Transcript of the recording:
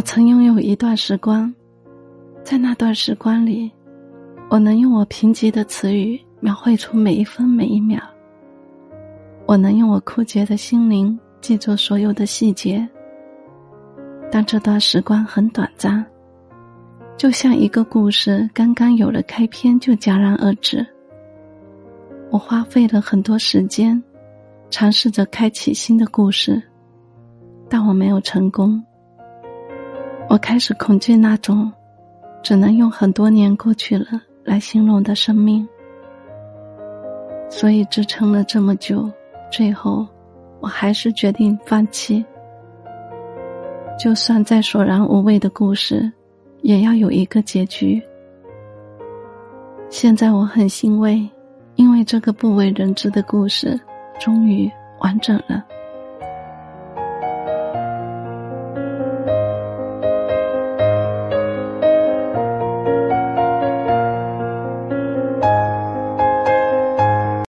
我曾拥有一段时光，在那段时光里，我能用我贫瘠的词语描绘出每一分每一秒。我能用我枯竭的心灵记住所有的细节。但这段时光很短暂，就像一个故事刚刚有了开篇就戛然而止。我花费了很多时间，尝试着开启新的故事，但我没有成功。我开始恐惧那种只能用很多年过去了来形容的生命，所以支撑了这么久，最后我还是决定放弃。就算再索然无味的故事，也要有一个结局。现在我很欣慰，因为这个不为人知的故事终于完整了。